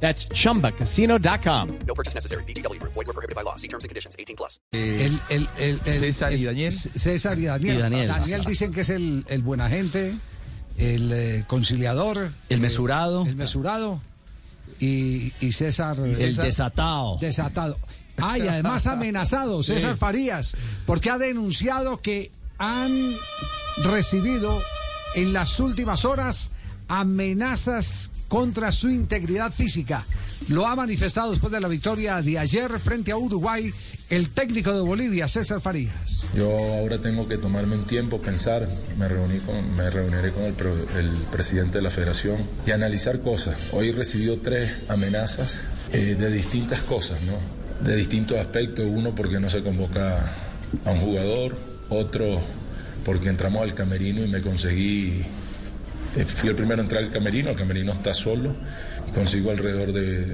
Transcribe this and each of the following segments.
That's chumbacasino.com. No purchase necessary. BGW. Void were prohibited by law. See terms and conditions. 18 plus. El, el- el- el- César y el- Daniel. César y Daniel. Y Daniel. dicen que es el, el buena gente, el eh, conciliador. El eh, mesurado. El mesurado. Y, y César. El César desatado. desatado. Ah, y además amenazado, César Farías, porque ha denunciado que han recibido en las últimas horas amenazas contra su integridad física. Lo ha manifestado después de la victoria de ayer frente a Uruguay el técnico de Bolivia, César Farías. Yo ahora tengo que tomarme un tiempo, pensar, me, reuní con, me reuniré con el, presidente de la federación y analizar cosas. Hoy he recibido tres amenazas eh, de distintas cosas, ¿no? de distintos aspectos. Uno porque no se convoca a un jugador, otro porque entramos al camerino y me conseguí Fui el primero a entrar al camerino, el camerino está solo. Consigo alrededor de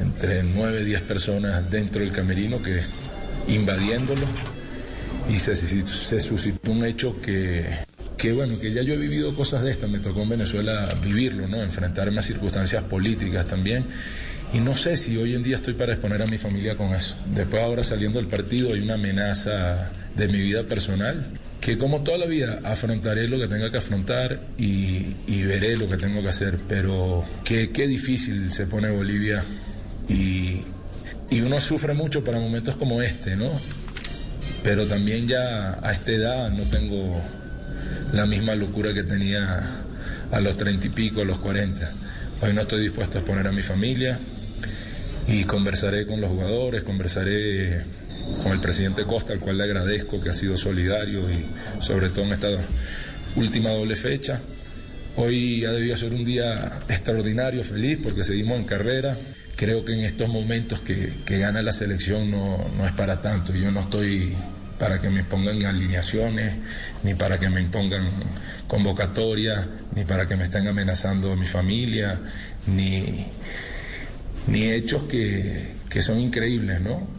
entre 9 y 10 personas dentro del camerino que invadiéndolo y se- se suscitó un hecho que, que, bueno, que ya yo he vivido cosas de estas, me tocó en Venezuela vivirlo, ¿no? Enfrentarme a circunstancias políticas también. Y no sé si hoy en día estoy para exponer a mi familia con eso. Después ahora saliendo del partido hay una amenaza de mi vida personal que como toda la vida afrontaré lo que tenga que afrontar y, veré lo que tengo que hacer. Pero qué, qué difícil se pone Bolivia y, y uno sufre mucho para momentos como este, ¿no? Pero también ya a esta edad no tengo la misma locura que tenía a los treinta y pico, a los cuarenta. Hoy no estoy dispuesto a exponer a mi familia y conversaré con los jugadores, conversaré con el presidente Costa, al cual le agradezco que ha sido solidario y sobre todo en esta última doble fecha. Hoy ha debido ser un día extraordinario, feliz, porque seguimos en carrera. Creo que en estos momentos que, que gana la selección no, no es para tanto. Yo no estoy para que me pongan alineaciones, ni para que me impongan convocatorias, ni para que me estén amenazando a mi familia, ni, ni hechos que, que son increíbles, ¿no?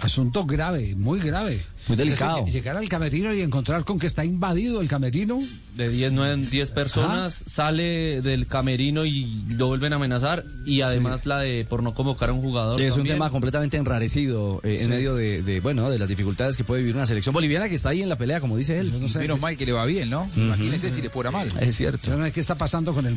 Asunto grave, muy grave. Muy delicado. Entonces, llegar al camerino y encontrar con que está invadido el camerino. de 10, 9, 10 personas, sale del camerino y lo vuelven a amenazar y además la de por no convocar a un jugador. Es un también. tema completamente enrarecido eh, en medio de, de, bueno, de las dificultades que puede vivir una selección boliviana que está ahí en la pelea, como dice él. Yo no sé, Menos mal que le va bien, ¿no? Imagínese si le fuera mal. Es cierto. qué está pasando con el